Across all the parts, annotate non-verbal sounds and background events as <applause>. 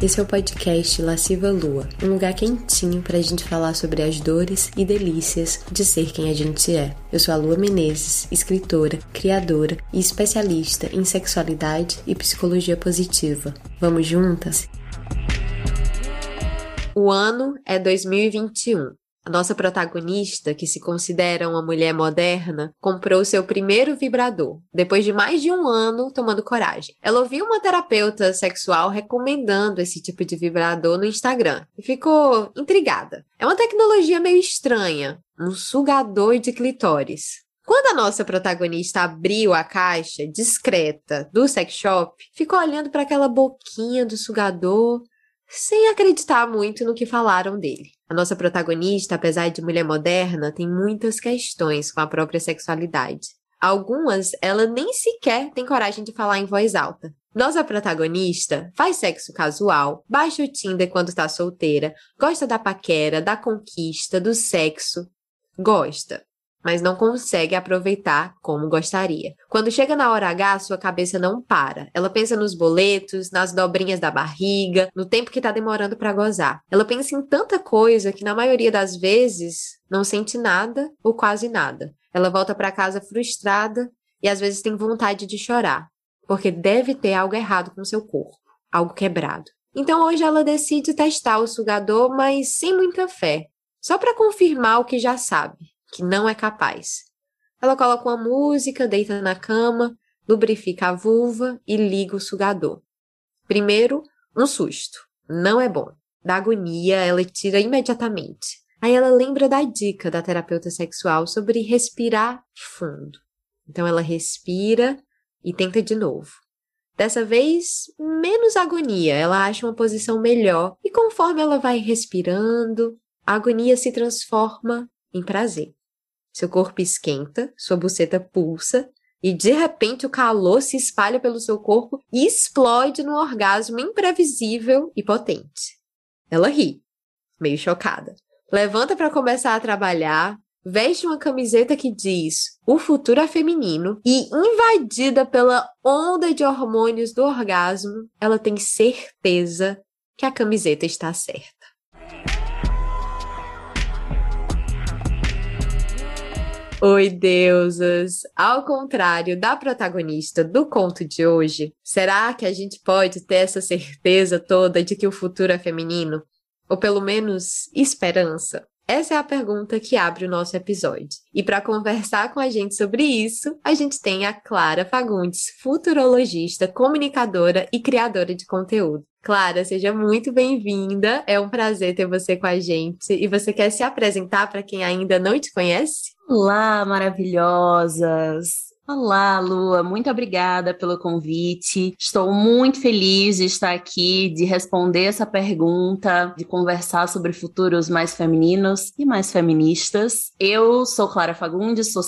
Esse é o podcast Lasciva Lua, um lugar quentinho para a gente falar sobre as dores e delícias de ser quem a gente é. Eu sou a Lua Menezes, escritora, criadora e especialista em sexualidade e psicologia positiva. Vamos juntas? O ano é 2021. A nossa protagonista, que se considera uma mulher moderna, comprou seu primeiro vibrador, depois de mais de um ano tomando coragem. Ela ouviu uma terapeuta sexual recomendando esse tipo de vibrador no Instagram e ficou intrigada. É uma tecnologia meio estranha, um sugador de clitóris. Quando a nossa protagonista abriu a caixa discreta do sex shop, ficou olhando para aquela boquinha do sugador sem acreditar muito no que falaram dele. A nossa protagonista, apesar de mulher moderna, tem muitas questões com a própria sexualidade. Algumas ela nem sequer tem coragem de falar em voz alta. Nossa protagonista faz sexo casual, baixa o Tinder quando está solteira, gosta da paquera, da conquista, do sexo. Gosta mas não consegue aproveitar como gostaria. Quando chega na hora H, sua cabeça não para. Ela pensa nos boletos, nas dobrinhas da barriga, no tempo que tá demorando para gozar. Ela pensa em tanta coisa que na maioria das vezes não sente nada ou quase nada. Ela volta para casa frustrada e às vezes tem vontade de chorar, porque deve ter algo errado com seu corpo, algo quebrado. Então hoje ela decide testar o sugador, mas sem muita fé, só para confirmar o que já sabe que não é capaz. Ela coloca uma música, deita na cama, lubrifica a vulva e liga o sugador. Primeiro, um susto. Não é bom. Da agonia, ela tira imediatamente. Aí ela lembra da dica da terapeuta sexual sobre respirar fundo. Então ela respira e tenta de novo. Dessa vez, menos agonia, ela acha uma posição melhor e conforme ela vai respirando, a agonia se transforma em prazer. Seu corpo esquenta, sua buceta pulsa e de repente o calor se espalha pelo seu corpo e explode num orgasmo imprevisível e potente. Ela ri, meio chocada. Levanta para começar a trabalhar, veste uma camiseta que diz o futuro é feminino e invadida pela onda de hormônios do orgasmo, ela tem certeza que a camiseta está certa. Oi, deusas! Ao contrário da protagonista do conto de hoje, será que a gente pode ter essa certeza toda de que o futuro é feminino? Ou pelo menos esperança? Essa é a pergunta que abre o nosso episódio. E para conversar com a gente sobre isso, a gente tem a Clara Fagundes, futurologista, comunicadora e criadora de conteúdo. Clara, seja muito bem-vinda. É um prazer ter você com a gente. E você quer se apresentar para quem ainda não te conhece? Olá, maravilhosas! Olá, Lua, muito obrigada pelo convite. Estou muito feliz de estar aqui, de responder essa pergunta, de conversar sobre futuros mais femininos e mais feministas. Eu sou Clara Fagundes, sou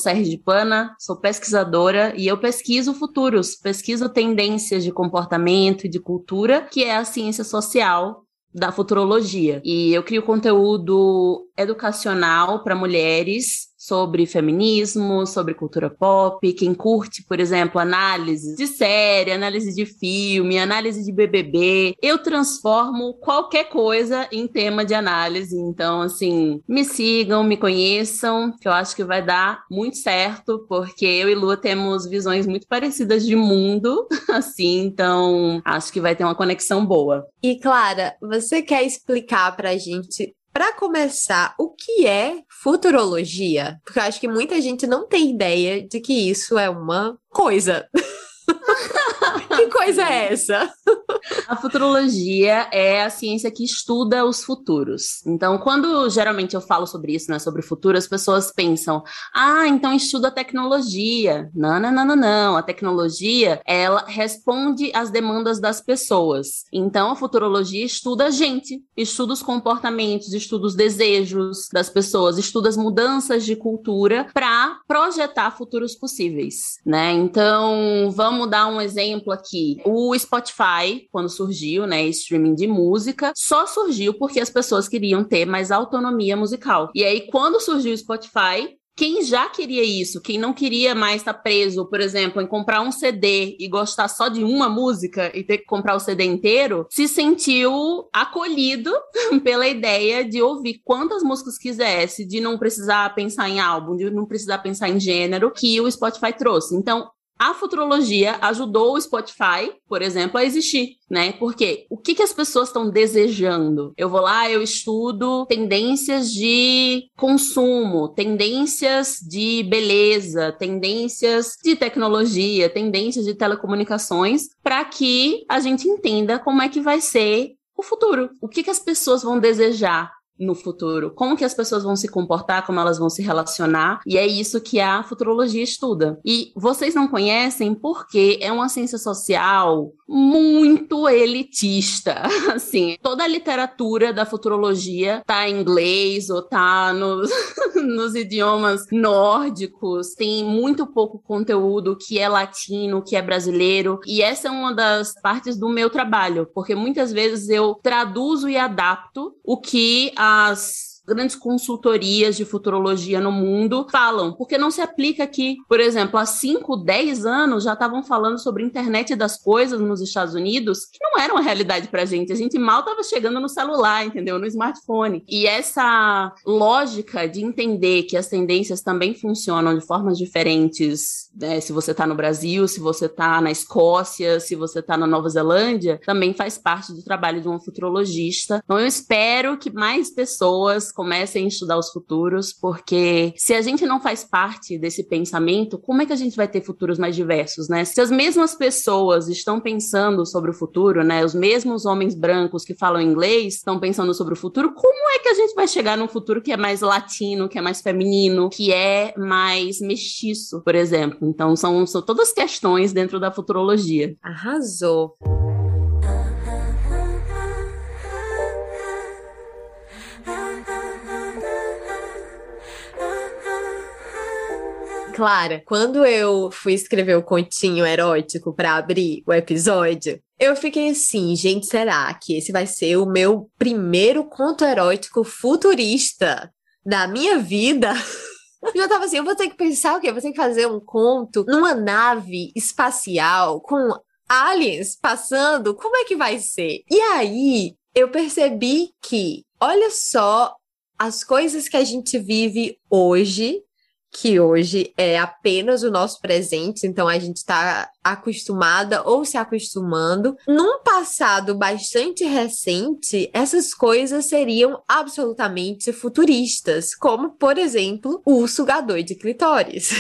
Pana, sou pesquisadora e eu pesquiso futuros, pesquiso tendências de comportamento e de cultura, que é a ciência social da futurologia. E eu crio conteúdo educacional para mulheres sobre feminismo, sobre cultura pop, quem curte, por exemplo, análise de série, análise de filme, análise de BBB, eu transformo qualquer coisa em tema de análise. Então, assim, me sigam, me conheçam, que eu acho que vai dar muito certo, porque eu e Lua temos visões muito parecidas de mundo, <laughs> assim, então acho que vai ter uma conexão boa. E Clara, você quer explicar pra gente para começar, o que é futurologia? Porque eu acho que muita gente não tem ideia de que isso é uma coisa. <laughs> que coisa é essa? A futurologia é a ciência que estuda os futuros. Então, quando geralmente eu falo sobre isso, né, sobre o futuro, as pessoas pensam: "Ah, então estuda tecnologia". Não, não, não, não, não. A tecnologia, ela responde às demandas das pessoas. Então, a futurologia estuda a gente, estuda os comportamentos, estuda os desejos das pessoas, estuda as mudanças de cultura para projetar futuros possíveis, né? Então, vamos dar um exemplo aqui. O Spotify, quando surgiu, né, streaming de música, só surgiu porque as pessoas queriam ter mais autonomia musical. E aí, quando surgiu o Spotify, quem já queria isso, quem não queria mais estar tá preso, por exemplo, em comprar um CD e gostar só de uma música e ter que comprar o CD inteiro, se sentiu acolhido <laughs> pela ideia de ouvir quantas músicas quisesse, de não precisar pensar em álbum, de não precisar pensar em gênero, que o Spotify trouxe. Então, a futurologia ajudou o Spotify, por exemplo, a existir, né? Porque o que, que as pessoas estão desejando? Eu vou lá, eu estudo tendências de consumo, tendências de beleza, tendências de tecnologia, tendências de telecomunicações, para que a gente entenda como é que vai ser o futuro. O que, que as pessoas vão desejar? No futuro, como que as pessoas vão se comportar, como elas vão se relacionar, e é isso que a futurologia estuda. E vocês não conhecem porque é uma ciência social muito elitista, <laughs> assim, toda a literatura da futurologia tá em inglês ou tá nos, <laughs> nos idiomas nórdicos, tem muito pouco conteúdo que é latino, que é brasileiro, e essa é uma das partes do meu trabalho, porque muitas vezes eu traduzo e adapto o que a as grandes consultorias de futurologia no mundo falam, porque não se aplica aqui. Por exemplo, há 5, 10 anos já estavam falando sobre internet das coisas nos Estados Unidos, que não era uma realidade pra gente. A gente mal estava chegando no celular, entendeu? No smartphone. E essa lógica de entender que as tendências também funcionam de formas diferentes, né? se você está no Brasil, se você está na Escócia, se você está na Nova Zelândia, também faz parte do trabalho de um futurologista. Então eu espero que mais pessoas comecem a estudar os futuros, porque se a gente não faz parte desse pensamento, como é que a gente vai ter futuros mais diversos, né? Se as mesmas pessoas estão pensando sobre o futuro, né? Os mesmos homens brancos que falam inglês estão pensando sobre o futuro, como é que a gente vai chegar num futuro que é mais latino, que é mais feminino, que é mais mestiço, por exemplo? Então, são, são todas questões dentro da futurologia. Arrasou. Clara, quando eu fui escrever o continho erótico para abrir o episódio, eu fiquei assim, gente, será que esse vai ser o meu primeiro conto erótico futurista da minha vida? <laughs> Eu já tava assim, eu vou ter que pensar o quê? Eu vou ter que fazer um conto numa nave espacial com aliens passando, como é que vai ser? E aí eu percebi que, olha só as coisas que a gente vive hoje que hoje é apenas o nosso presente, então a gente está acostumada ou se acostumando. Num passado bastante recente, essas coisas seriam absolutamente futuristas, como, por exemplo, o sugador de clitóris.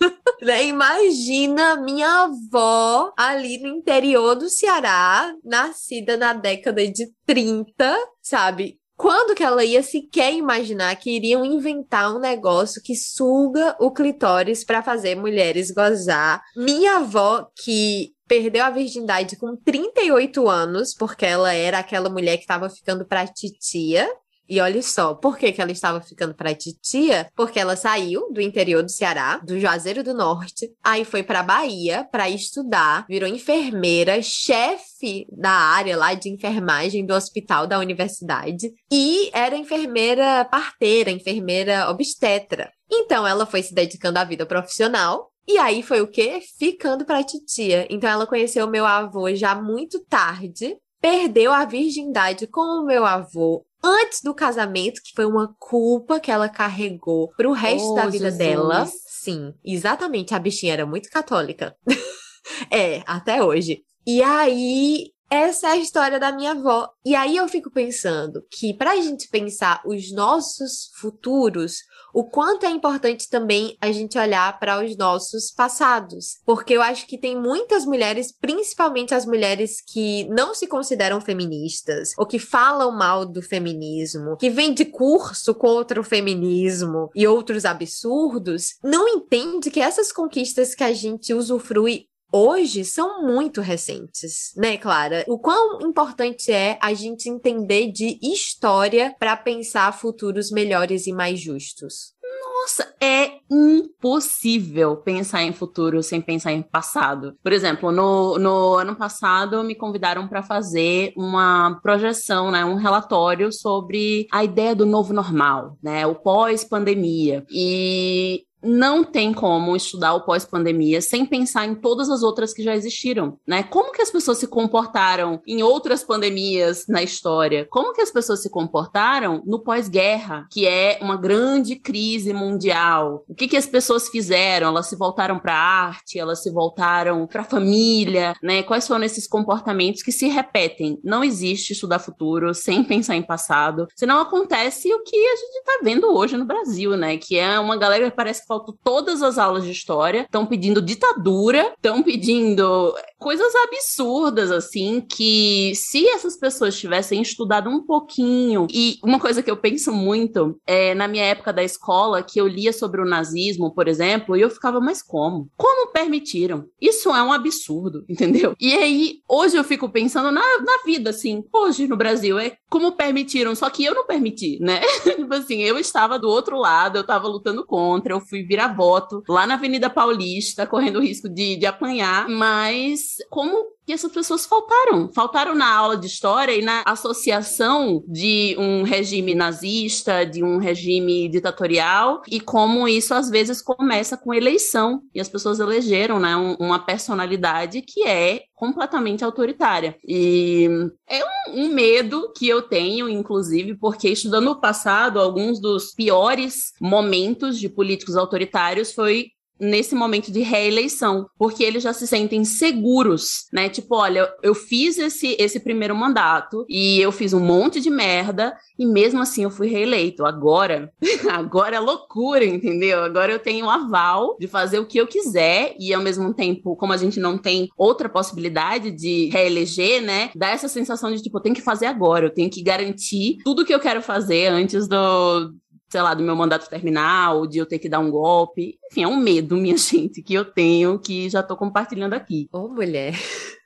<laughs> né? Imagina minha avó ali no interior do Ceará, nascida na década de 30, sabe? Quando que ela ia sequer imaginar que iriam inventar um negócio que suga o clitóris para fazer mulheres gozar? Minha avó, que perdeu a virgindade com 38 anos, porque ela era aquela mulher que estava ficando pra titia, e olha só, por que, que ela estava ficando para titia? Porque ela saiu do interior do Ceará, do Juazeiro do Norte, aí foi para Bahia para estudar, virou enfermeira, chefe da área lá de enfermagem do hospital da universidade e era enfermeira parteira, enfermeira obstetra. Então ela foi se dedicando à vida profissional e aí foi o quê? Ficando para titia. Então ela conheceu meu avô já muito tarde, perdeu a virgindade com o meu avô antes do casamento, que foi uma culpa que ela carregou pro resto oh, da vida Jesus. dela. Sim, exatamente. A bichinha era muito católica. <laughs> é, até hoje. E aí essa é a história da minha avó. E aí eu fico pensando que para a gente pensar os nossos futuros, o quanto é importante também a gente olhar para os nossos passados. Porque eu acho que tem muitas mulheres, principalmente as mulheres que não se consideram feministas, ou que falam mal do feminismo, que vêm de curso contra o feminismo e outros absurdos, não entende que essas conquistas que a gente usufrui hoje são muito recentes, né, Clara? O quão importante é a gente entender de história para pensar futuros melhores e mais justos? Nossa, é impossível pensar em futuro sem pensar em passado. Por exemplo, no, no ano passado me convidaram para fazer uma projeção, né, um relatório sobre a ideia do novo normal, né, o pós-pandemia. E não tem como estudar o pós-pandemia sem pensar em todas as outras que já existiram, né? Como que as pessoas se comportaram em outras pandemias na história? Como que as pessoas se comportaram no pós-guerra, que é uma grande crise mundial? O que que as pessoas fizeram? Elas se voltaram para a arte, elas se voltaram para a família, né? Quais foram esses comportamentos que se repetem? Não existe estudar futuro sem pensar em passado. Senão acontece o que a gente está vendo hoje no Brasil, né? Que é uma galera que parece faltam todas as aulas de história, estão pedindo ditadura, estão pedindo coisas absurdas, assim, que se essas pessoas tivessem estudado um pouquinho, e uma coisa que eu penso muito é na minha época da escola, que eu lia sobre o nazismo, por exemplo, e eu ficava, mas como? Como permitiram? Isso é um absurdo, <laughs> entendeu? E aí, hoje eu fico pensando na, na vida, assim, hoje no Brasil, é como permitiram, só que eu não permiti, né? <laughs> tipo assim, eu estava do outro lado, eu estava lutando contra, eu fui virar voto lá na Avenida Paulista, correndo o risco de, de apanhar, mas como que essas pessoas faltaram. Faltaram na aula de história e na associação de um regime nazista, de um regime ditatorial, e como isso às vezes começa com eleição. E as pessoas elegeram né, um, uma personalidade que é completamente autoritária. E é um, um, medo que eu tenho, inclusive, porque estudando o passado, alguns dos piores momentos de políticos autoritários foi nesse momento de reeleição, porque eles já se sentem seguros, né? Tipo, olha, eu fiz esse, esse primeiro mandato e eu fiz um monte de merda e mesmo assim eu fui reeleito. Agora, <laughs> agora é loucura, entendeu? Agora eu tenho um aval de fazer o que eu quiser e ao mesmo tempo, como a gente não tem outra possibilidade de reeleger, né? Dá essa sensação de tipo, eu tenho que fazer agora, eu tenho que garantir tudo que eu quero fazer antes do sei lá, do meu mandato terminar, ou de eu ter que dar um golpe. Enfim, é um medo, minha <laughs> gente, que eu tenho, que já tô compartilhando aqui. Ô, mulher. <laughs>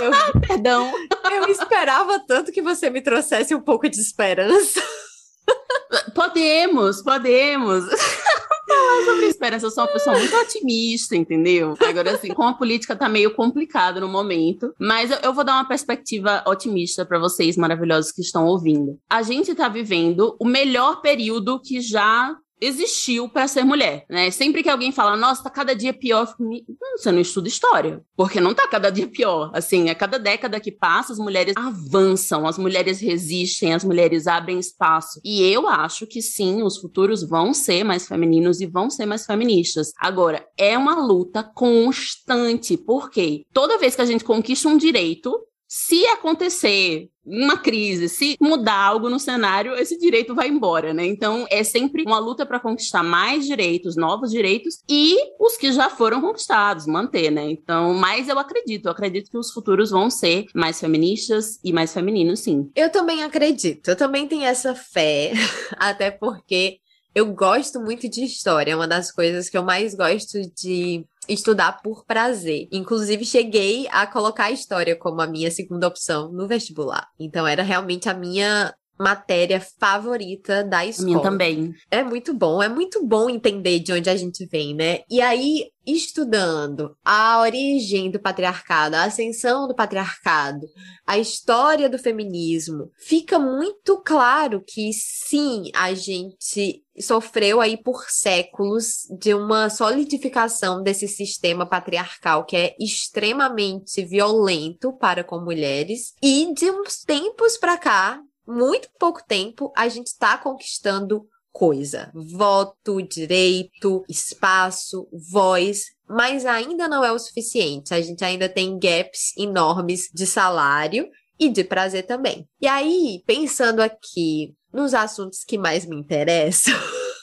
Eu, perdão. Eu esperava tanto que você me trouxesse um pouco de esperança. Podemos, podemos falar sobre esperança. Eu sou uma pessoa muito otimista, entendeu? Agora, assim, com a política tá meio complicado no momento, mas eu, eu vou dar uma perspectiva otimista para vocês maravilhosos que estão ouvindo. A gente tá vivendo o melhor período que já existiu para ser mulher, né? Sempre que alguém fala, nossa, tá cada dia pior, você não estuda história, porque não tá cada dia pior. Assim, a cada década que passa, as mulheres avançam, as mulheres resistem, as mulheres abrem espaço. E eu acho que sim, os futuros vão ser mais femininos e vão ser mais feministas. Agora, é uma luta constante, porque toda vez que a gente conquista um direito, se acontecer uma crise, se mudar algo no cenário, esse direito vai embora, né? Então é sempre uma luta para conquistar mais direitos, novos direitos e os que já foram conquistados, manter, né? Então, mas eu acredito, eu acredito que os futuros vão ser mais feministas e mais femininos, sim. Eu também acredito, eu também tenho essa fé, <laughs> até porque eu gosto muito de história, é uma das coisas que eu mais gosto de estudar por prazer. Inclusive, cheguei a colocar a história como a minha segunda opção no vestibular. Então, era realmente a minha matéria favorita da escola. Minha também. É muito bom, é muito bom entender de onde a gente vem, né? E aí, estudando a origem do patriarcado, a ascensão do patriarcado, a história do feminismo, fica muito claro que sim, a gente sofreu aí por séculos de uma solidificação desse sistema patriarcal que é extremamente violento para com mulheres e de uns tempos para cá muito pouco tempo, a gente está conquistando coisa. Voto, direito, espaço, voz, mas ainda não é o suficiente. A gente ainda tem gaps enormes de salário e de prazer também. E aí, pensando aqui nos assuntos que mais me interessam,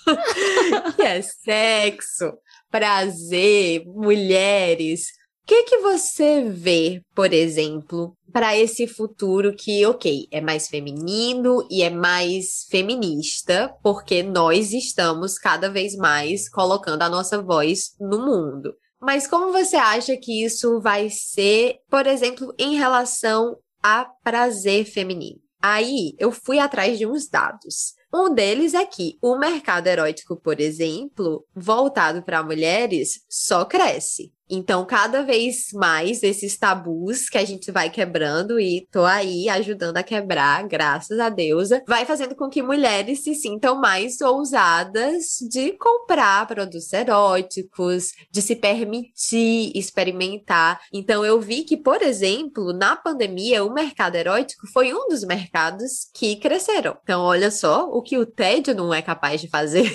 <laughs> que é sexo, prazer, mulheres, que que você vê, por exemplo, para esse futuro que, ok, é mais feminino e é mais feminista, porque nós estamos cada vez mais colocando a nossa voz no mundo. Mas como você acha que isso vai ser, por exemplo, em relação a prazer feminino? Aí eu fui atrás de uns dados. Um deles é que o mercado erótico, por exemplo, voltado para mulheres, só cresce. Então, cada vez mais esses tabus que a gente vai quebrando e tô aí ajudando a quebrar, graças a Deus, vai fazendo com que mulheres se sintam mais ousadas de comprar produtos eróticos, de se permitir experimentar. Então, eu vi que, por exemplo, na pandemia, o mercado erótico foi um dos mercados que cresceram. Então, olha só o que o tédio não é capaz de fazer.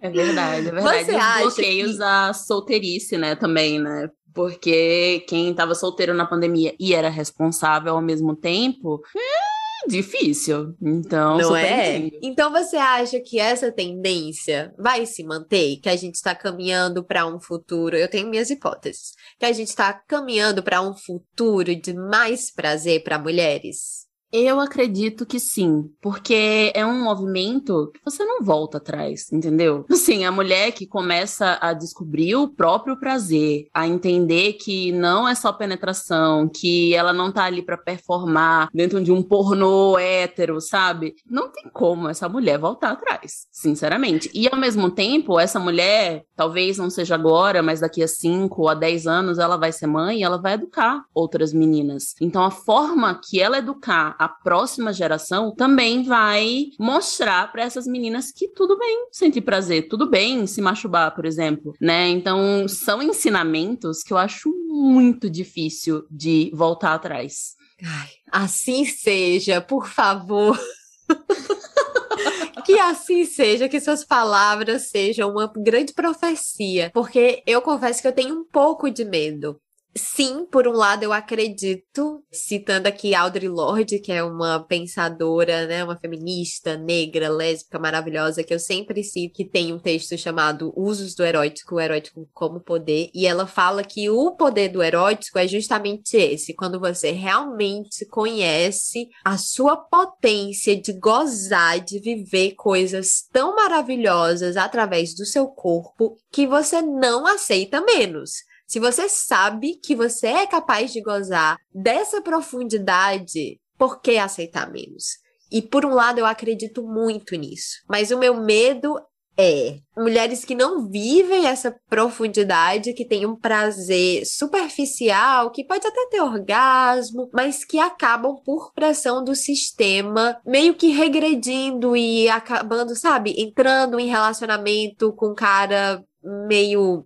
É verdade, é verdade. Você Os bloqueios que... à solteirice, né, também, né? Porque quem estava solteiro na pandemia e era responsável ao mesmo tempo, é difícil. Então, não é? Então você acha que essa tendência vai se manter? Que a gente está caminhando para um futuro? Eu tenho minhas hipóteses. Que a gente está caminhando para um futuro de mais prazer para mulheres? Eu acredito que sim, porque é um movimento que você não volta atrás, entendeu? <laughs> Assim, a mulher que começa a descobrir o próprio prazer, a entender que não é só penetração, que ela não tá ali para performar dentro de um pornô hétero, sabe? Não tem como essa mulher voltar atrás, sinceramente. E ao mesmo tempo, essa mulher, talvez não seja agora, mas daqui a 5 a 10 anos ela vai ser mãe e ela vai educar outras meninas. Então a forma que ela educar a próxima geração também vai mostrar para essas meninas que tudo bem sentir prazer, tudo bem se machubar, por exemplo, né? Então, são ensinamentos que eu acho muito difícil de voltar atrás. Ai, assim seja, por favor. que assim seja, que suas palavras sejam uma grande profecia, porque eu confesso que eu tenho um pouco de medo Sim, por um lado eu acredito, citando aqui Audre Lorde, que é uma pensadora, né, uma feminista negra, lésbica maravilhosa, que eu sempre cito, que tem um texto chamado Usos do Erótico, o Erótico como Poder, e ela fala que o poder do erótico é justamente esse, quando você realmente conhece a sua potência de gozar, de viver coisas tão maravilhosas através do seu corpo que você não aceita menos. Se você sabe que você é capaz de gozar dessa profundidade, por que aceitar menos? E por um lado eu acredito muito nisso, mas o meu medo é mulheres que não vivem essa profundidade, que têm um prazer superficial, que pode até ter orgasmo, mas que acabam por pressão do sistema, meio que regredindo e acabando, sabe, entrando em relacionamento com um cara meio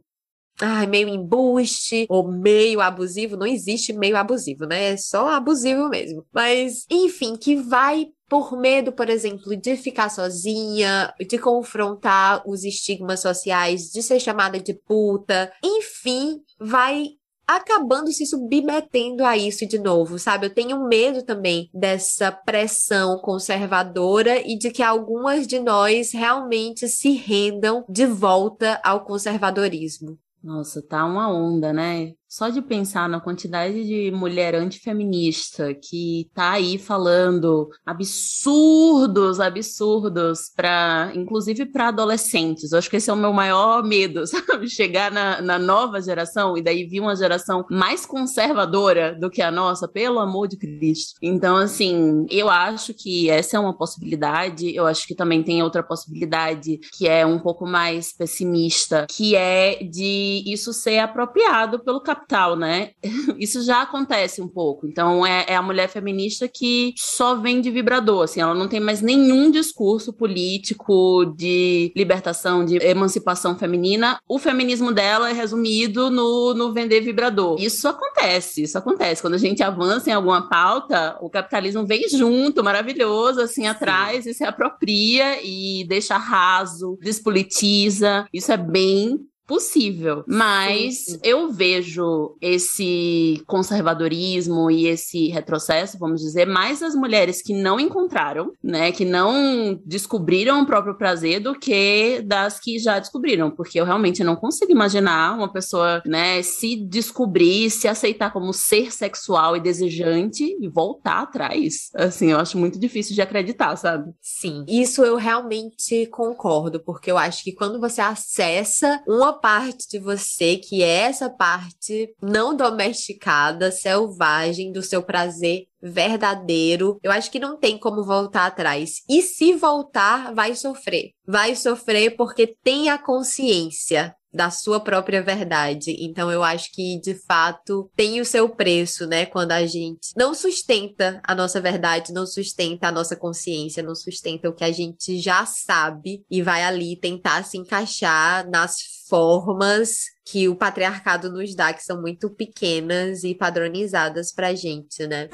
ai, meio embuste ou meio abusivo, não existe meio abusivo, né? É só abusivo mesmo. Mas, enfim, que vai por medo, por exemplo, de ficar sozinha, de confrontar os estigmas sociais, de ser chamada de puta, enfim, vai acabando se submetendo a isso de novo, sabe? Eu tenho medo também dessa pressão conservadora e de que algumas de nós realmente se rendam de volta ao conservadorismo. Nossa, tá uma onda, né? Só de pensar na quantidade de mulher antifeminista que tá aí falando absurdos, absurdos, para inclusive para adolescentes. Eu acho que esse é o meu maior medo, <laughs> sabe? Chegar na, na nova geração e daí vir uma geração mais conservadora do que a nossa, pelo amor de Cristo. Então, assim, eu acho que essa é uma possibilidade. Eu acho que também tem outra possibilidade que é um pouco mais pessimista, que é de isso ser apropriado pelo capitalismo capital, né? <laughs> Isso já acontece um pouco. Então, é, é, a mulher feminista que só vem de vibrador, assim, ela não tem mais nenhum discurso político de libertação, de emancipação feminina. O feminismo dela é resumido no, no vender vibrador. Isso acontece, isso acontece. Quando a gente avança em alguma pauta, o capitalismo vem junto, maravilhoso, assim, Sim. atrás e se apropria e deixa raso, despolitiza. Isso é bem possível. Mas sim, sim. eu vejo esse conservadorismo e esse retrocesso, vamos dizer, mais das mulheres que não encontraram, né, que não descobriram o próprio prazer do que das que já descobriram, porque eu realmente não consigo imaginar uma pessoa, né, se descobrir, se aceitar como ser sexual e desejante e voltar atrás. Assim, eu acho muito difícil de acreditar, sabe? Sim, isso eu realmente concordo, porque eu acho que quando você acessa uma parte de você que é essa parte não domesticada, selvagem do seu prazer verdadeiro, eu acho que não tem como voltar atrás. E se voltar, vai sofrer. Vai sofrer porque tem a consciência da sua própria verdade. Então eu acho que de fato tem o seu preço, né, quando a gente não sustenta a nossa verdade, não sustenta a nossa consciência, não sustenta o que a gente já sabe e vai ali tentar se encaixar nas formas que o patriarcado nos dá, que são muito pequenas e padronizadas pra gente, né?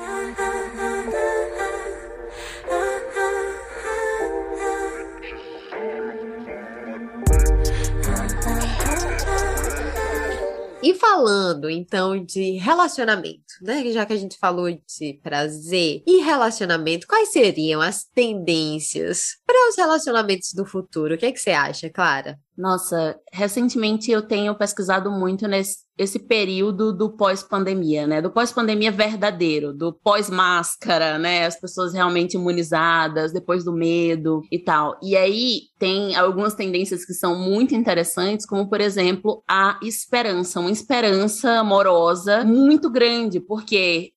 E falando então de relacionamento, né? Já que a gente falou de prazer e relacionamento, quais seriam as tendências para os relacionamentos do futuro? O que, é que você acha, Clara? Nossa, recentemente eu tenho pesquisado muito nesse esse período do pós-pandemia, né? Do pós-pandemia verdadeiro, do pós-máscara, né? As pessoas realmente imunizadas, depois do medo e tal. E aí tem algumas tendências que são muito interessantes, como por exemplo, a esperança, uma esperança amorosa muito grande, porque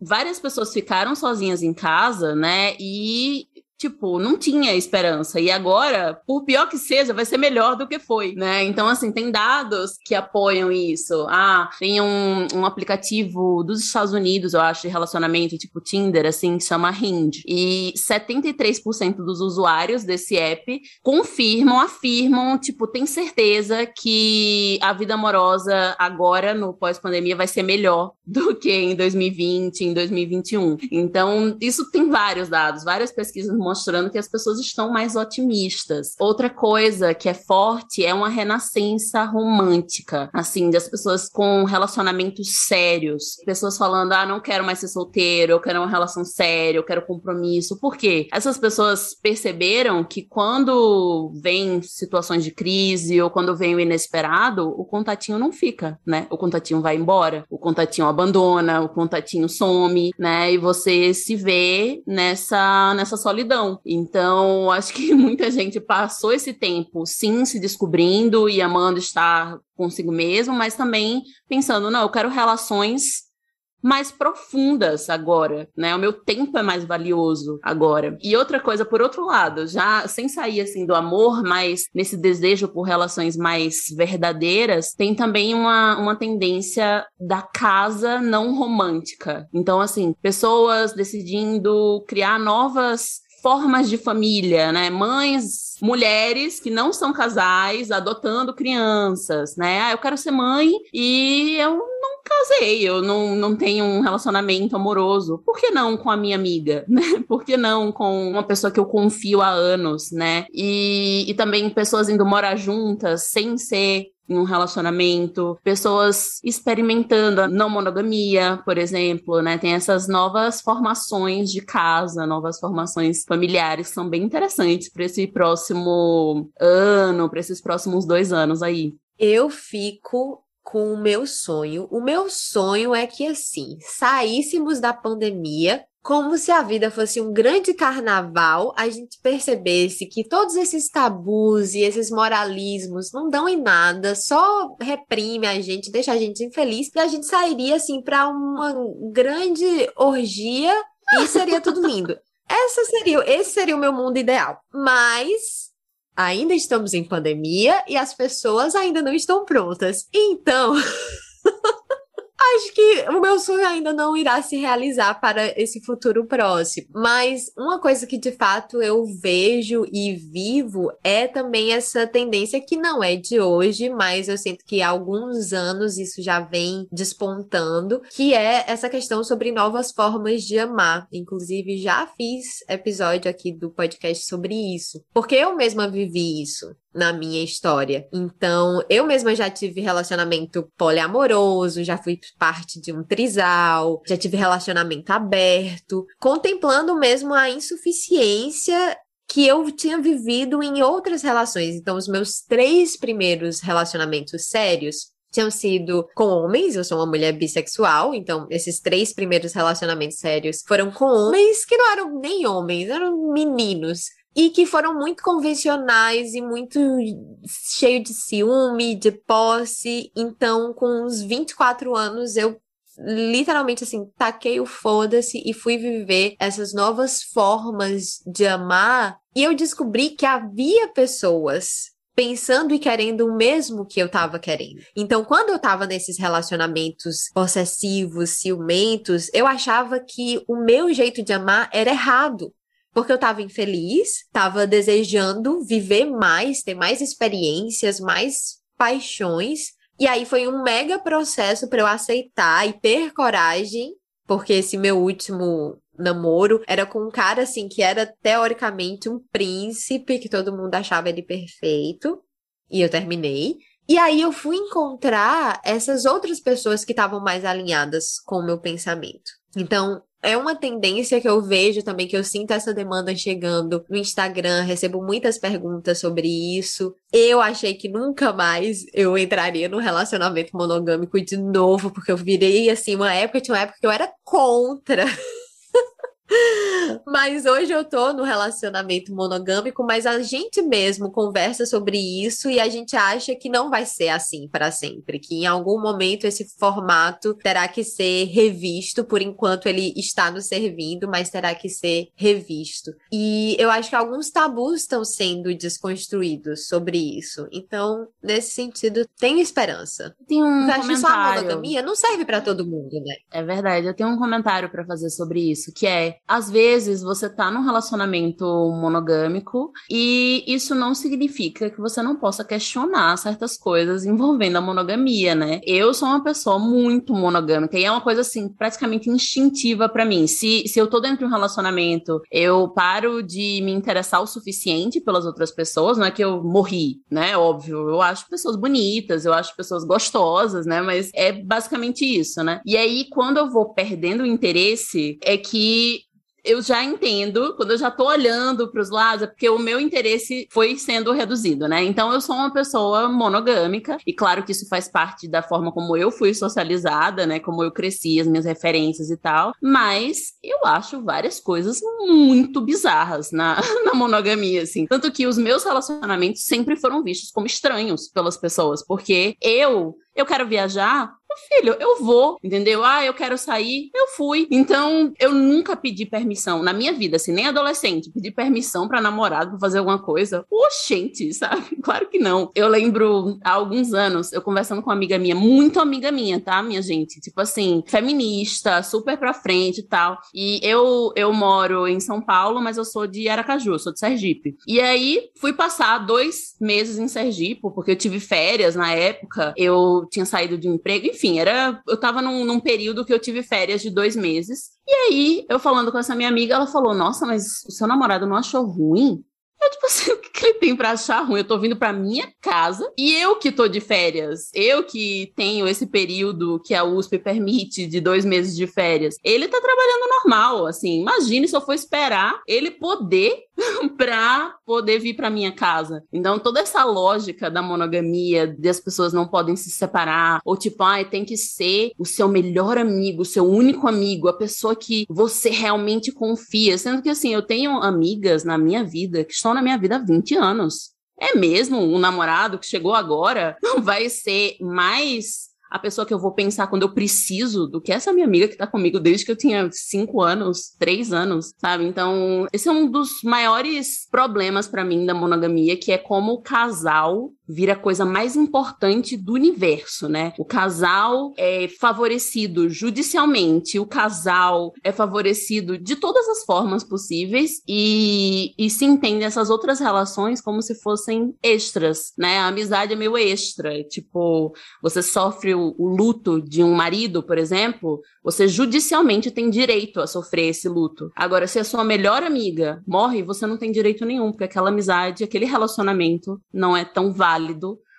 várias pessoas ficaram sozinhas em casa, né? E tipo, não tinha esperança. E agora, por pior que seja, vai ser melhor do que foi, né? Então, assim, tem dados que apoiam isso. Ah, tem um, um aplicativo dos Estados Unidos, eu acho, de relacionamento, tipo Tinder, assim, que chama Hinge. E 73% dos usuários desse app confirmam, afirmam, tipo, tem certeza que a vida amorosa agora, no pós-pandemia, vai ser melhor do que em 2020, em 2021. Então, isso tem vários dados, várias pesquisas mostrando que as pessoas estão mais otimistas. Outra coisa que é forte é uma renascença romântica, assim, das pessoas com relacionamentos sérios. Pessoas falando, ah, não quero mais ser solteiro, eu quero uma relação séria, eu quero compromisso. Por quê? Essas pessoas perceberam que quando vem situações de crise ou quando vem o inesperado, o contatinho não fica, né? O contatinho vai embora, o contatinho abandona, o contatinho some, né? E você se vê nessa, nessa solidão. Então, acho que <laughs> muita gente passou esse tempo, sim, se descobrindo e amando estar consigo mesmo, mas também pensando, não, eu quero relações mais profundas agora, né? O meu tempo é mais valioso agora. E outra coisa, por outro lado, já sem sair assim do amor, mas nesse desejo por relações mais verdadeiras, tem também uma, uma tendência da casa não romântica. Então, assim, pessoas decidindo criar novas formas de família, né? Mães, mulheres que não são casais, adotando crianças, né? Ah, eu quero ser mãe e eu não casei, eu não, não tenho um relacionamento amoroso. Por que não com a minha amiga, <laughs> né? Por que não com uma pessoa que eu confio há anos, né? E, e também pessoas indo morar juntas sem ser em um relacionamento, pessoas experimentando a não monogamia, por exemplo, né? Tem essas novas formações de casa, novas formações familiares que são bem interessantes para esse próximo ano, para esses próximos dois anos aí. Eu fico com o meu sonho. O meu sonho é que, assim, saíssemos da pandemia como se a vida fosse um grande carnaval, a gente percebesse que todos esses tabus e esses moralismos não dão em nada, só reprime a gente, deixa a gente infeliz, e a gente sairia assim para uma grande orgia e seria tudo lindo. <laughs> Essa seria, esse seria o meu mundo ideal. Mas ainda estamos em pandemia e as pessoas ainda não estão prontas. Então, <laughs> Acho que o meu sonho ainda não irá se realizar para esse futuro próximo. Mas uma coisa que de fato eu vejo e vivo é também essa tendência que não é de hoje, mas eu sinto que há alguns anos isso já vem despontando, que é essa questão sobre novas formas de amar. Inclusive, já fiz episódio aqui do podcast sobre isso, porque eu mesma vivi isso na minha história. Então, eu mesma já tive relacionamento poliamoroso, já fui parte de um trisal, já tive relacionamento aberto, contemplando mesmo a insuficiência que eu tinha vivido em outras relações. Então, os meus três primeiros relacionamentos sérios tinham sido com homens, eu sou uma mulher bissexual, então esses três primeiros relacionamentos sérios foram com homens que não eram nem homens, eram meninos e que foram muito convencionais e muito cheio de ciúme, de posse. Então, com uns 24 anos, eu literalmente assim, taquei o foda-se e fui viver essas novas formas de amar. E eu descobri que havia pessoas pensando e querendo o mesmo que eu tava querendo. Então, quando eu tava nesses relacionamentos possessivos, ciumentos, eu achava que o meu jeito de amar era errado. Porque eu tava infeliz, tava desejando viver mais, ter mais experiências, mais paixões. E aí foi um mega processo para eu aceitar e ter coragem, porque esse meu último namoro era com um cara assim que era teoricamente um príncipe, que todo mundo achava ele perfeito, e eu terminei. E aí eu fui encontrar essas outras pessoas que estavam mais alinhadas com o meu pensamento. Então, é uma tendência que eu vejo também, que eu sinto essa demanda chegando no Instagram, recebo muitas perguntas sobre isso. Eu achei que nunca mais eu entraria no relacionamento monogâmico de novo, porque eu virei assim, uma época, tinha uma época que eu era contra. Mas hoje eu tô no relacionamento monogâmico, mas a gente mesmo conversa sobre isso e a gente acha que não vai ser assim para sempre, que em algum momento esse formato terá que ser revisto, por enquanto ele está nos servindo, mas terá que ser revisto. E eu acho que alguns tabus estão sendo desconstruídos sobre isso. Então, nesse sentido, tenho esperança. Tem um acho que só a monogamia não serve para todo mundo, né? É verdade. Eu tenho um comentário para fazer sobre isso, que é às vezes você tá num relacionamento monogâmico e isso não significa que você não possa questionar certas coisas envolvendo a monogamia, né? Eu sou uma pessoa muito monogâmica e é uma coisa assim praticamente instintiva para mim. Se, se eu tô dentro de um relacionamento, eu paro de me interessar o suficiente pelas outras pessoas, não é que eu morri, né? Óbvio, eu acho pessoas bonitas, eu acho pessoas gostosas, né? Mas é basicamente isso, né? E aí quando eu vou perdendo o interesse, é que eu já entendo, quando eu já tô olhando para os lados, é porque o meu interesse foi sendo reduzido, né? Então eu sou uma pessoa monogâmica, e claro que isso faz parte da forma como eu fui socializada, né? Como eu cresci, as minhas referências e tal. Mas eu acho várias coisas muito bizarras na, <laughs> na monogamia, assim. Tanto que os meus relacionamentos sempre foram vistos como estranhos pelas pessoas, porque eu eu quero viajar, filho, eu vou, entendeu? Ah, eu quero sair, eu fui. Então, eu nunca pedi permissão na minha vida, assim, nem adolescente, pedir permissão para namorado pra fazer alguma coisa. Oxente, <laughs> sabe? Claro que não. Eu lembro há alguns anos, eu conversando com uma amiga minha, muito amiga minha, tá, minha gente? Tipo assim, feminista, super pra frente e tal. E eu, eu moro em São Paulo, mas eu sou de Aracaju, sou de Sergipe. E aí, fui passar dois meses em Sergipe, porque eu tive férias na época, eu tinha saído de um emprego, enfim enfim, era, eu tava num, num período que eu tive férias de dois meses. E aí, eu falando com essa minha amiga, ela falou: Nossa, mas o seu namorado não achou ruim? Eu, tipo assim, que ele tem pra achar ruim? Eu tô vindo pra minha casa e eu que tô de férias, eu que tenho esse período que a USP permite de dois meses de férias. Ele tá trabalhando normal, assim. Imagine se eu for esperar ele poder <laughs> pra poder vir pra minha casa. Então, toda essa lógica da monogamia, de as pessoas não podem se separar, ou tipo, ai, ah, tem que ser o seu melhor amigo, o seu único amigo, a pessoa que você realmente confia. Sendo que, assim, eu tenho amigas na minha vida que estão na minha vida há 20 anos. É mesmo um namorado que chegou agora não <laughs> vai ser mais a pessoa que eu vou pensar quando eu preciso do que essa minha amiga que tá comigo desde que eu tinha cinco anos, três anos, sabe? Então, esse é um dos maiores problemas para mim da monogamia, que é como o casal vira a coisa mais importante do universo, né? O casal é favorecido judicialmente, o casal é favorecido de todas as formas possíveis e, e se entende essas outras relações como se fossem extras, né? A amizade é meio extra, tipo, você sofre o, o luto de um marido, por exemplo, você judicialmente tem direito a sofrer esse luto. Agora, se a sua melhor amiga morre, você não tem direito nenhum, porque aquela amizade, aquele relacionamento não é tão válido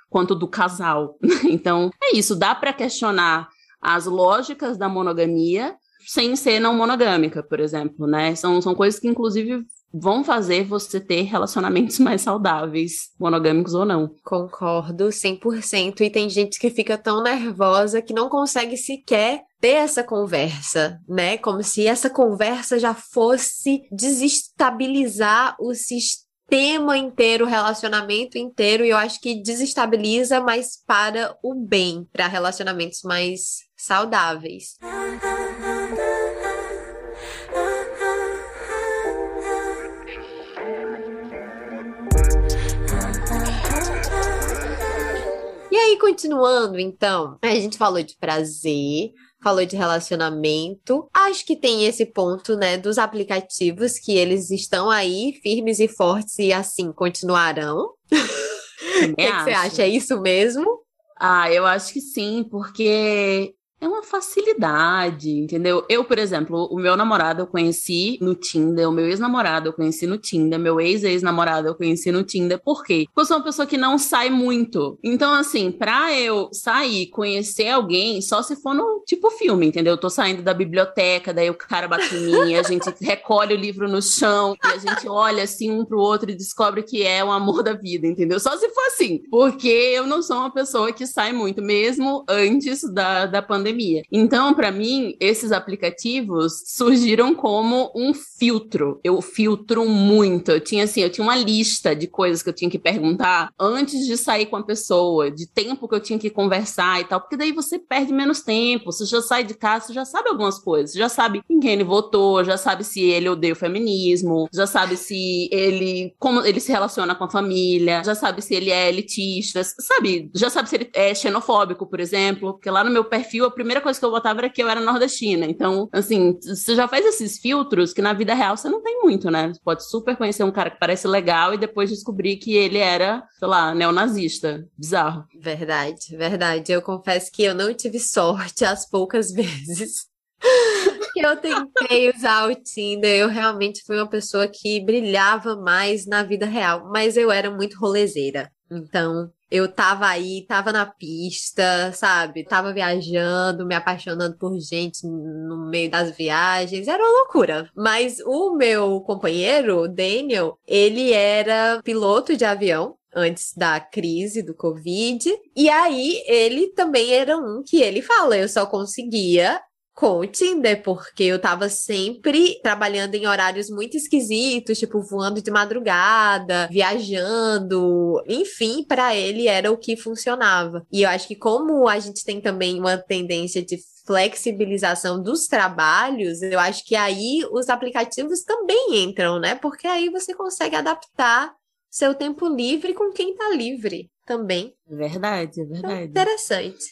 quanto do casal. <laughs> então, é isso, dá para questionar as lógicas da monogamia sem ser não monogâmica, por exemplo, né? São, são coisas que, inclusive, vão fazer você ter relacionamentos <laughs> mais saudáveis, monogâmicos ou não. Concordo 100%. E tem gente que fica tão nervosa que não consegue sequer ter essa conversa, né? Como se essa conversa já fosse desestabilizar o sistema inteiro, o relacionamento inteiro, e eu acho que desestabiliza, mas para o bem, para relacionamentos mais saudáveis. E aí, continuando, então, a gente falou de prazer, falou de relacionamento. Acho que tem esse ponto, né, dos aplicativos que eles estão aí firmes e fortes e assim continuarão. <laughs> O que, que você acha? É isso mesmo? Ah, eu acho que sim, porque é uma facilidade, entendeu? Eu, por exemplo, o meu namorado eu conheci no Tinder, o meu ex-namorado eu conheci no Tinder, meu ex-ex-namorado eu conheci no Tinder. Por quê? Porque eu sou uma pessoa que não sai muito. Então, assim, pra eu sair, conhecer alguém, só se for no tipo filme, entendeu? Eu tô saindo da biblioteca, daí o cara bate em mim, a gente <laughs> recolhe o livro no chão e a gente olha assim um pro outro e descobre que é o amor da vida, entendeu? Só se for assim. Porque eu não sou uma pessoa que sai muito, mesmo antes da, da pandemia pandemia. Então, para mim, esses aplicativos surgiram como um filtro. Eu filtro muito. Eu tinha assim, eu tinha uma lista de coisas que eu tinha que perguntar antes de sair com a pessoa, de tempo que eu tinha que conversar e tal, porque daí você perde menos tempo. Você já sai de casa, você já sabe algumas coisas, você já sabe em quem ele votou, já sabe se ele odeia o feminismo, já sabe se ele como ele se relaciona com a família, já sabe se ele é elitista, sabe? Já sabe se ele é xenofóbico, por exemplo, porque lá no meu perfil a primeira coisa que eu botava era que eu era nordestina. Então, assim, você já faz esses filtros que na vida real você não tem muito, né? Você pode super conhecer um cara que parece legal e depois descobrir que ele era, sei lá, neonazista. Bizarro. Verdade, verdade. Eu confesso que eu não tive sorte as poucas <laughs> vezes que eu tentei usar o Tinder, eu realmente fui uma pessoa que brilhava mais na vida real, mas eu era muito rolezeira. Então, eu tava aí, tava na pista, sabe? Tava viajando, me apaixonando por gente no meio das viagens. Era uma loucura. Mas o meu companheiro, Daniel, ele era piloto de avião antes da crise do Covid. E aí ele também era um que ele fala, eu só conseguia o Tinder, porque eu tava sempre trabalhando em horários muito esquisitos, tipo voando de madrugada, viajando, enfim, para ele era o que funcionava. E eu acho que como a gente tem também uma tendência de flexibilização dos trabalhos, eu acho que aí os aplicativos também entram, né? Porque aí você consegue adaptar seu tempo livre com quem tá livre também. Verdade, é verdade. Então, interessante.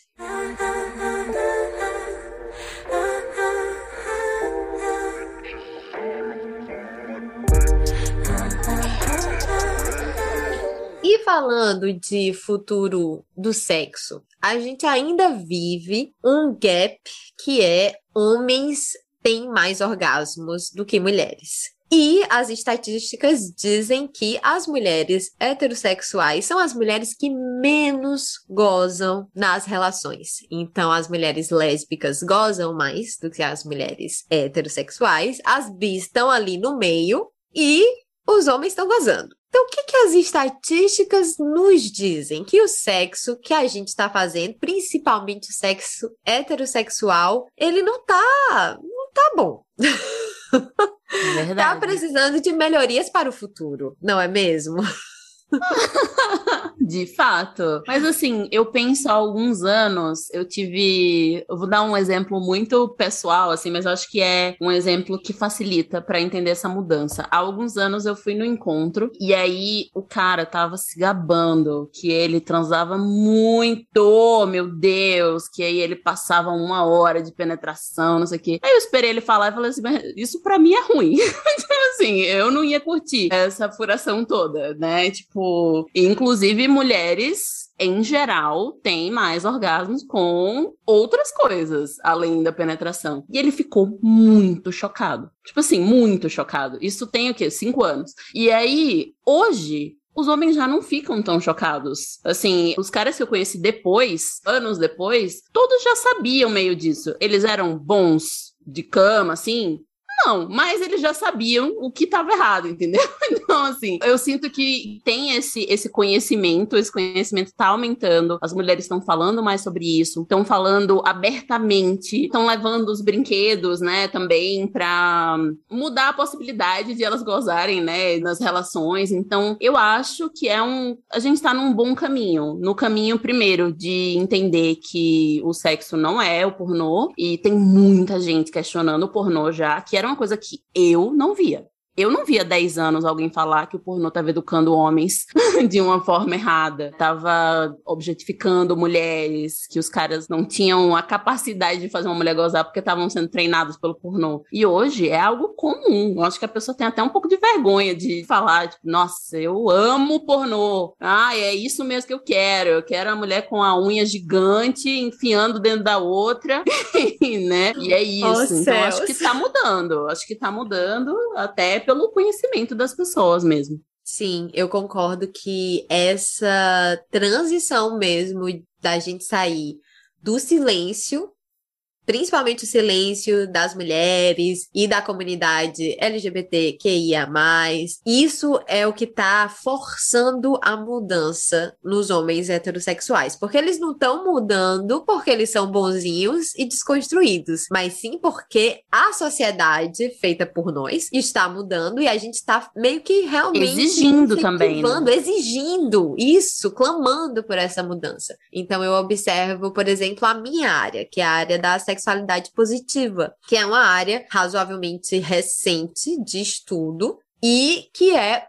E falando de futuro do sexo, a gente ainda vive um gap que é homens têm mais orgasmos do que mulheres. E as estatísticas dizem que as mulheres heterossexuais são as mulheres que menos gozam nas relações. Então, as mulheres lésbicas gozam mais do que as mulheres heterossexuais. As bis estão ali no meio e os homens estão gozando. Então, o que, que as estatísticas nos dizem? Que o sexo que a gente está fazendo, principalmente o sexo heterossexual, ele não tá, não tá bom. <laughs> Verdade. tá precisando de melhorias para o futuro, não é mesmo? <laughs> De fato. Mas assim, eu penso há alguns anos, eu tive. Eu vou dar um exemplo muito pessoal, assim, mas eu acho que é um exemplo que facilita para entender essa mudança. Há alguns anos eu fui no encontro e aí o cara tava se gabando que ele transava muito, meu Deus, que aí ele passava uma hora de penetração, não sei o quê. Aí eu esperei ele falar e falei assim: isso para mim é ruim. <laughs> Assim, eu não ia curtir essa furação toda, né? Tipo, inclusive mulheres em geral, têm mais orgasmos com outras coisas além da penetração. E ele ficou muito chocado. Tipo assim, muito chocado. Isso tem o quê? Cinco anos. E aí, hoje, os homens já não ficam tão chocados. Assim, os caras que eu conheci depois, anos depois, todos já sabiam meio disso. Eles eram bons de cama, assim, Não, mas eles já sabiam o que estava errado, entendeu? <laughs> Então, assim, eu sinto que tem esse, esse conhecimento, esse conhecimento está aumentando, as mulheres estão falando mais sobre isso, estão falando abertamente, estão levando os brinquedos, né, também para mudar a possibilidade de elas gozarem, né, nas relações. Então, eu acho que é um. A gente está num bom caminho. No caminho, primeiro, de entender que o sexo não é o pornô, e tem muita gente questionando o pornô já, que era uma coisa que eu não via. Eu não via 10 anos alguém falar que o pornô estava educando homens <laughs> de uma forma errada, estava objetificando mulheres, que os caras não tinham a capacidade de fazer uma mulher gozar porque estavam sendo treinados pelo pornô. E hoje é algo comum. Eu acho que a pessoa tem até um pouco de vergonha de falar, tipo, nossa, eu amo pornô. Ah, é isso mesmo que eu quero. Eu quero a mulher com a unha gigante enfiando dentro da outra, <laughs> né? E é isso. Oh, então céus. acho que tá mudando. Acho que tá mudando até pelo conhecimento das pessoas mesmo. Sim, eu concordo que essa transição mesmo da gente sair do silêncio principalmente o silêncio das mulheres e da comunidade LGBTQIA+. Isso é o que está forçando a mudança nos homens heterossexuais, porque eles não estão mudando porque eles são bonzinhos e desconstruídos, mas sim porque a sociedade feita por nós está mudando e a gente está meio que realmente exigindo também, né? exigindo isso, clamando por essa mudança. Então eu observo, por exemplo, a minha área, que é a área da sexualidade positiva, que é uma área razoavelmente recente de estudo e que é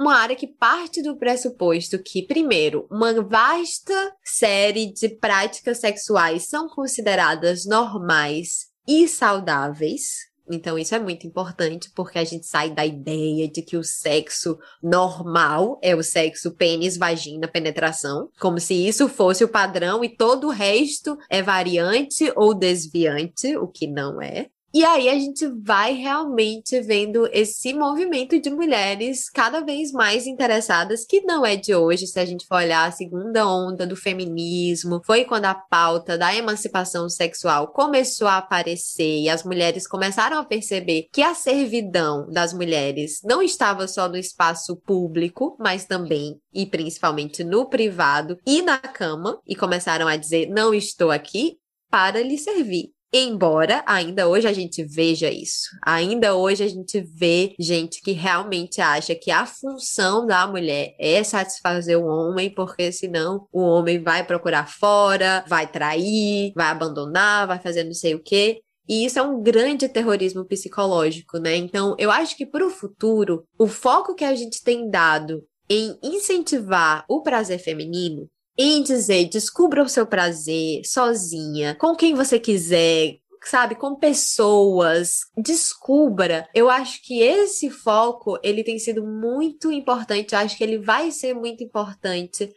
uma área que parte do pressuposto que, primeiro, uma vasta série de práticas sexuais são consideradas normais e saudáveis, então, isso é muito importante porque a gente sai da ideia de que o sexo normal é o sexo pênis, vagina, penetração, como se isso fosse o padrão e todo o resto é variante ou desviante, o que não é. E aí a gente vai realmente vendo esse movimento de mulheres cada vez mais interessadas, que não é de hoje, se a gente for olhar a segunda onda do feminismo, foi quando a pauta da emancipação sexual começou a aparecer e as mulheres começaram a perceber que a servidão das mulheres não estava só no espaço público, mas também e principalmente no privado e na cama, e começaram a dizer: não estou aqui para lhe servir. Embora ainda hoje a gente veja isso, ainda hoje a gente vê gente que realmente acha que a função da mulher é satisfazer o homem, porque senão o homem vai procurar fora, vai trair, vai abandonar, vai fazer não sei o quê. E isso é um grande terrorismo psicológico, né? Então, eu acho que para o futuro, o foco que a gente tem dado em incentivar o prazer feminino em dizer descubra o seu prazer sozinha, com quem você quiser, sabe, com pessoas, descubra. Eu acho que esse foco, ele tem sido muito importante, eu acho que ele vai ser muito importante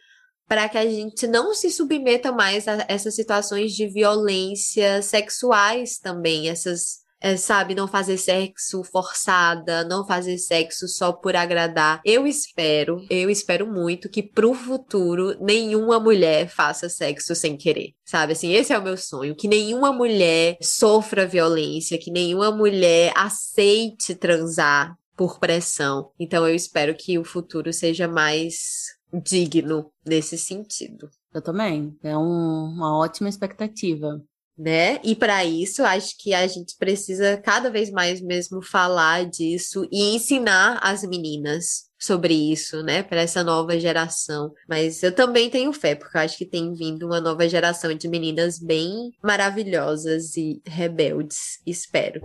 para que a gente não se submeta mais a essas situações de violência sexuais também, essas é, sabe, não fazer sexo forçada, não fazer sexo só por agradar. Eu espero, eu espero muito que pro futuro nenhuma mulher faça sexo sem querer. Sabe, assim, esse é o meu sonho, que nenhuma mulher sofra violência, que nenhuma mulher aceite transar por pressão. Então eu espero que o futuro seja mais digno nesse sentido. Eu também. É um, uma ótima expectativa né? E para isso, acho que a gente precisa cada vez mais mesmo falar disso e ensinar as meninas sobre isso, né, para essa nova geração. Mas eu também tenho fé, porque eu acho que tem vindo uma nova geração de meninas bem maravilhosas e rebeldes, espero.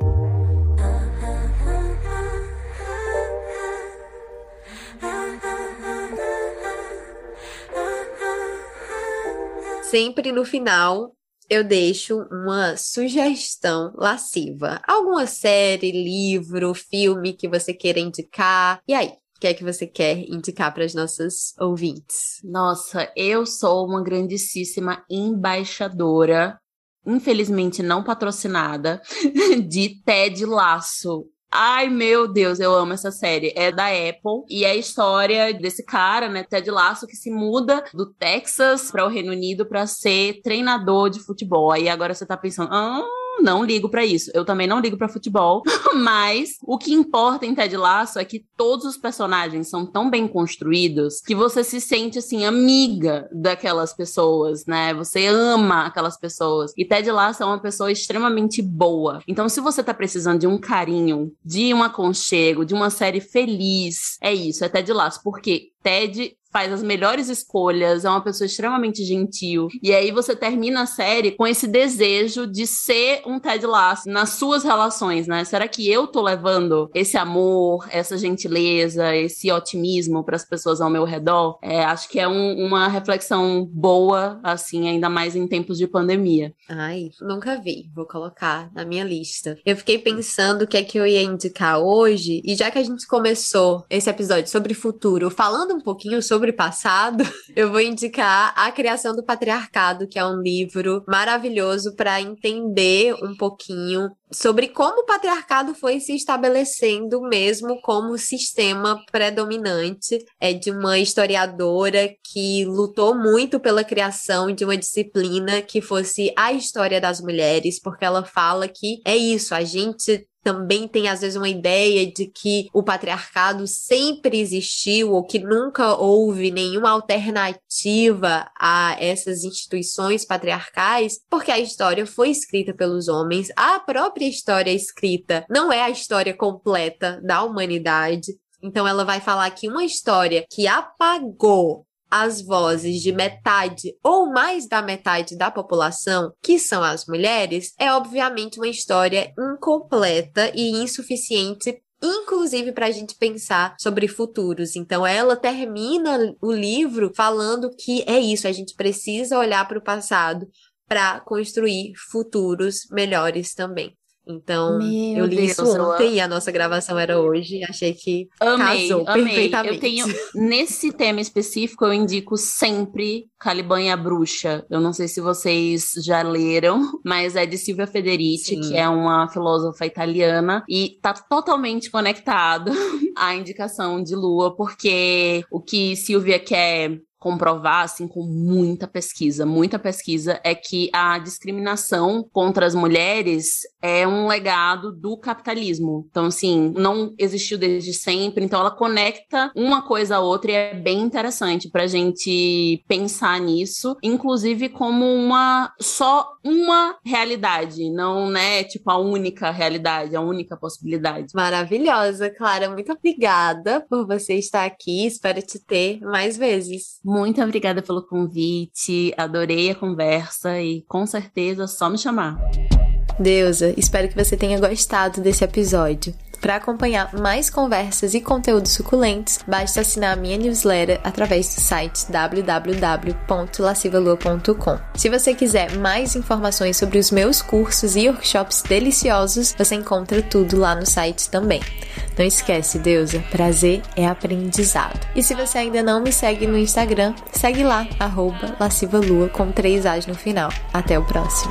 Sempre no final, eu deixo uma sugestão lasciva. Alguma série, livro, filme que você queira indicar. E aí? O que é que você quer indicar para as nossas ouvintes? Nossa, eu sou uma grandíssima embaixadora, infelizmente não patrocinada, <laughs> de Ted Laço. Ai, meu Deus, eu amo essa série. É da Apple e é a história desse cara, né, Ted Lasso, que se muda do Texas para o Reino Unido para ser treinador de futebol. Aí agora você tá pensando, ah, não ligo para isso. Eu também não ligo para futebol, <laughs> mas o que importa em Ted Lasso é que todos os personagens são tão bem construídos que você se sente assim amiga daquelas pessoas, né? Você ama aquelas pessoas. E Ted Lasso é uma pessoa extremamente boa. Então, se você tá precisando de um carinho, de um aconchego, de uma série feliz, é isso, é Ted Lasso, porque Ted faz as melhores escolhas, é uma pessoa extremamente gentil. E aí você termina a série com esse desejo de ser um Ted Lasso nas suas relações, né? Será que eu tô levando esse amor, essa gentileza, esse otimismo para as pessoas ao meu redor? É, acho que é um, uma reflexão boa, assim, ainda mais em tempos de pandemia. Ai, nunca vi. Vou colocar na minha lista. Eu fiquei pensando o que é que eu ia indicar hoje, e já que a gente começou esse episódio sobre futuro, falando um pouquinho sobre passado, <laughs> eu vou indicar A Criação do Patriarcado, que é um livro maravilhoso para entender um pouquinho sobre como o patriarcado foi se estabelecendo mesmo como sistema predominante. É de uma historiadora que lutou muito pela criação de uma disciplina que fosse a história das mulheres, porque ela fala que é isso, a gente também tem às vezes uma ideia de que o patriarcado sempre existiu ou que nunca houve nenhuma alternativa a essas instituições patriarcais, porque a história foi escrita pelos homens, a própria história escrita não é a história completa da humanidade. Então ela vai falar que uma história que apagou as vozes de metade ou mais da metade da população, que são as mulheres, é obviamente uma história incompleta e insuficiente inclusive para a gente pensar sobre futuros. Então, ela termina o livro falando que é isso, a gente precisa olhar para o passado para construir futuros melhores também. Então, Meu eu li isso ontem e a nossa gravação era hoje. Achei que amei, casou amei. perfeitamente. Eu tenho, nesse tema específico, eu indico sempre Caliban e a Bruxa. Eu não sei se vocês já leram, <laughs> mas é de Silvia Federici, Sim. que é uma filósofa italiana, e tá totalmente conectado <laughs> à indicação de Lua, porque o que Silvia quer comprovar, assim, com muita pesquisa, muita pesquisa, é que a discriminação contra as mulheres é um legado do capitalismo. Então, assim, não existiu desde sempre, então ela conecta uma coisa a outra e é bem interessante pra gente pensar nisso, inclusive como uma só uma realidade, não, né, tipo a única realidade, a única possibilidade. Maravilhosa, Clara, muito obrigada por você estar aqui, espero te ter mais vezes. Muito obrigada pelo convite, adorei a conversa e com certeza só me chamar. Deusa, espero que você tenha gostado desse episódio. Para acompanhar mais conversas e conteúdos suculentos, basta assinar a minha newsletter através do site www.lascivalua.com. Se você quiser mais informações sobre os meus cursos e workshops deliciosos, você encontra tudo lá no site também. Não esquece, deusa, prazer é aprendizado. E se você ainda não me segue no Instagram, segue lá, arroba lascivalua com três As no final. Até o próximo.